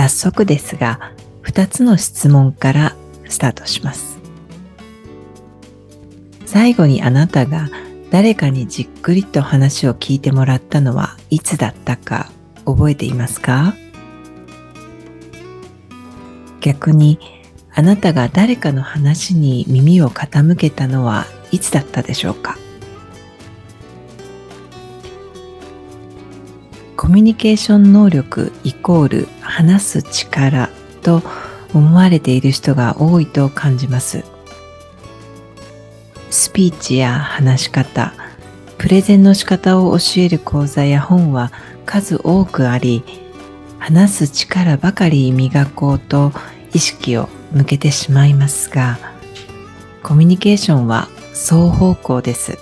早速ですが2つの質問からスタートします。最後にあなたが誰かにじっくりと話を聞いてもらったのはいつだったか覚えていますか？逆にあなたが誰かの話に耳を傾けたのはいつだったでしょうか？ミュニケーション能力イコール話す力と思われている人が多いと感じます。スピーチや話し方、プレゼンの仕方を教える講座や本は数多くあり、話す力ばかり磨こうと意識を向けてしまいますが、コミュニケーションは双方向です。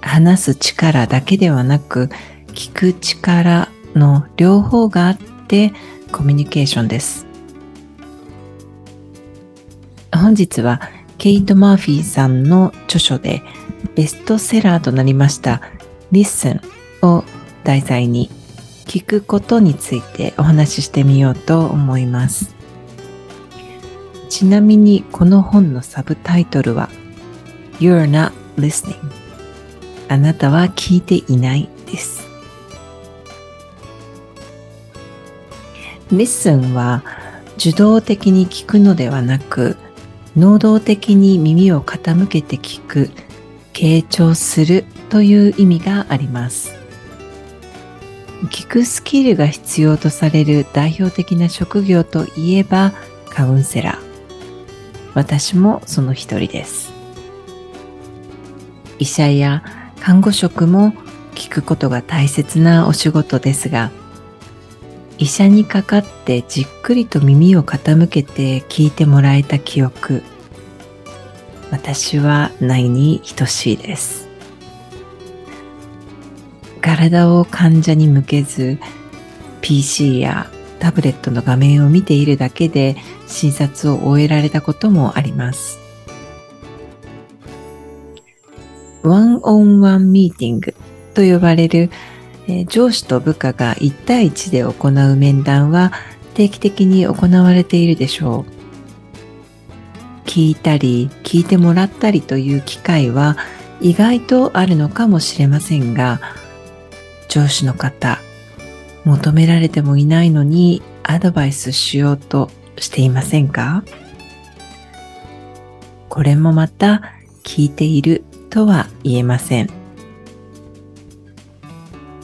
話す力だけではなく、聞く力の両方があってコミュニケーションです。本日はケイト・マーフィーさんの著書でベストセラーとなりました Listen を題材に聞くことについてお話ししてみようと思います。ちなみにこの本のサブタイトルは You're not listening あなたは聞いていないです。Listen は受動的に聞くのではなく能動的に耳を傾けて聞く、傾聴するという意味があります。聞くスキルが必要とされる代表的な職業といえばカウンセラー。私もその一人です。医者や看護職も聞くことが大切なお仕事ですが、医者にかかってじっくりと耳を傾けて聞いてもらえた記憶。私はないに等しいです。体を患者に向けず PC やタブレットの画面を見ているだけで診察を終えられたこともあります。ワンオンワンミーティングと呼ばれるえ上司と部下が1対1で行う面談は定期的に行われているでしょう。聞いたり聞いてもらったりという機会は意外とあるのかもしれませんが、上司の方、求められてもいないのにアドバイスしようとしていませんか？これもまた聞いているとは言えません。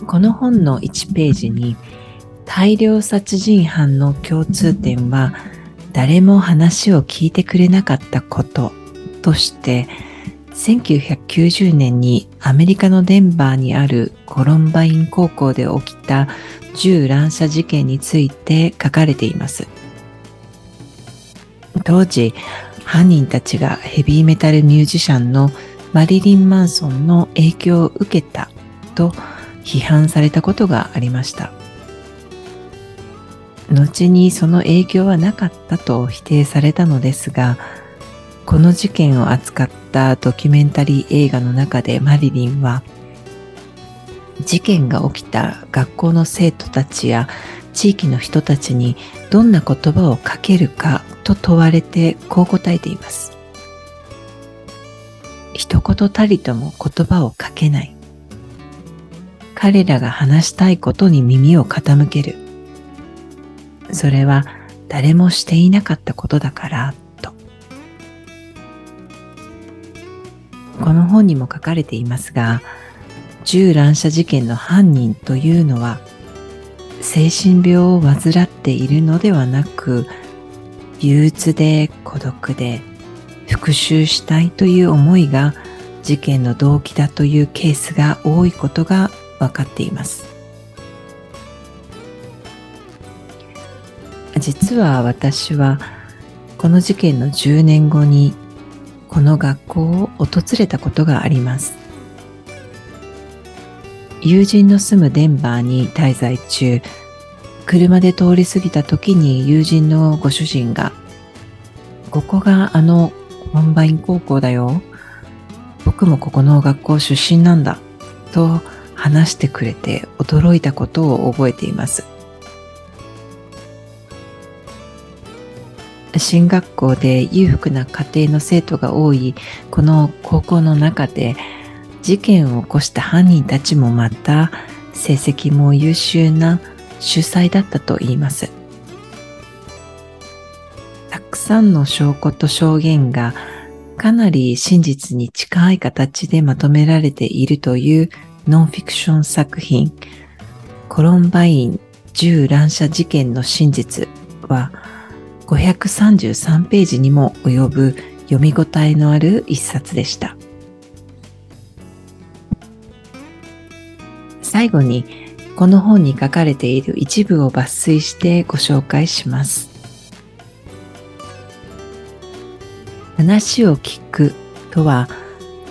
この本の1ページに大量殺人犯の共通点は誰も話を聞いてくれなかったこととして1990年にアメリカのデンバーにあるコロンバイン高校で起きた銃乱射事件について書かれています。当時犯人たちがヘビーメタルミュージシャンのマリリン・マンソンの影響を受けたと批判されたことがありました。後にその影響はなかったと否定されたのですが、この事件を扱ったドキュメンタリー映画の中でマリリンは、事件が起きた学校の生徒たちや地域の人たちにどんな言葉をかけるかと問われてこう答えています。一言たりとも言葉をかけない。彼らが話したいことに耳を傾ける。それは誰もしていなかったことだからと。この本にも書かれていますが、銃乱射事件の犯人というのは精神病を患っているのではなく憂鬱で孤独で復讐したいという思いが事件の動機だというケースが多いことが分かっています。実は私はこの事件の10年後にこの学校を訪れたことがあります。友人の住むデンバーに滞在中車で通り過ぎた時に友人のご主人がここがあのコロンバイン高校だよ。僕もここの学校出身なんだと話してくれて驚いたことを覚えています進学校で裕福な家庭の生徒が多いこの高校の中で事件を起こした犯人たちもまた成績も優秀な主催だったと言います。たくさんの証拠と証言がかなり真実に近い形でまとめられているというノンフィクション作品コロンバイン銃乱射事件の真実は533ページにも及ぶ読み応えのある一冊でした。最後にこの本に書かれている一部を抜粋してご紹介します。話を聞くとは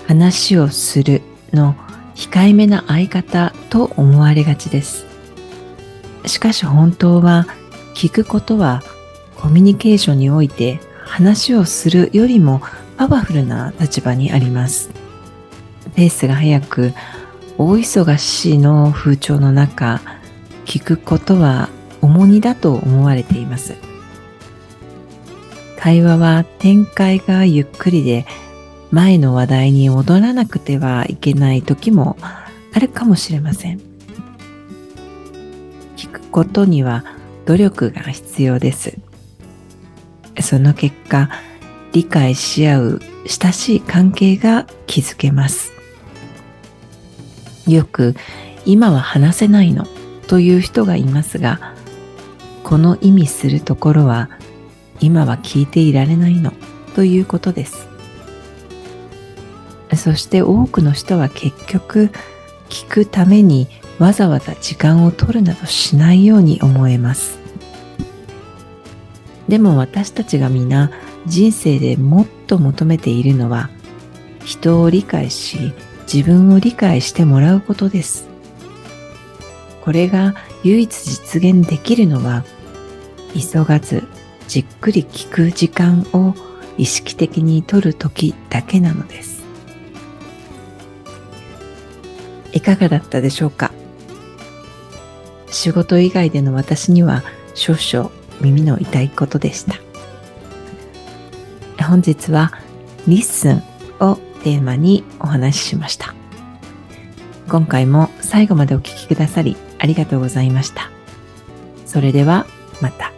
話をするの控えめな相方と思われがちです。しかし本当は聞くことはコミュニケーションにおいて話をするよりもパワフルな立場にあります。ペースが速く大忙しの風潮の中聞くことは重荷だと思われています会話は展開がゆっくりで前の話題に戻らなくてはいけない時もあるかもしれません聞くことには努力が必要ですその結果、理解し合う親しい関係が築けます。よく、今は話せないのという人がいますが、この意味するところは、今は聞いていられないのということです。そして多くの人は結局、聞くためにわざわざ時間を取るなどしないように思えます。でも私たちが皆人生でもっと求めているのは人を理解し自分を理解してもらうことです。これが唯一実現できるのは急がずじっくり聞く時間を意識的に取る時だけなのです。いかがだったでしょうか？仕事以外での私には少々耳の痛いことでした。本日は Listen をテーマにお話ししました。今回も最後までお聴きくださりありがとうございました。それではまた。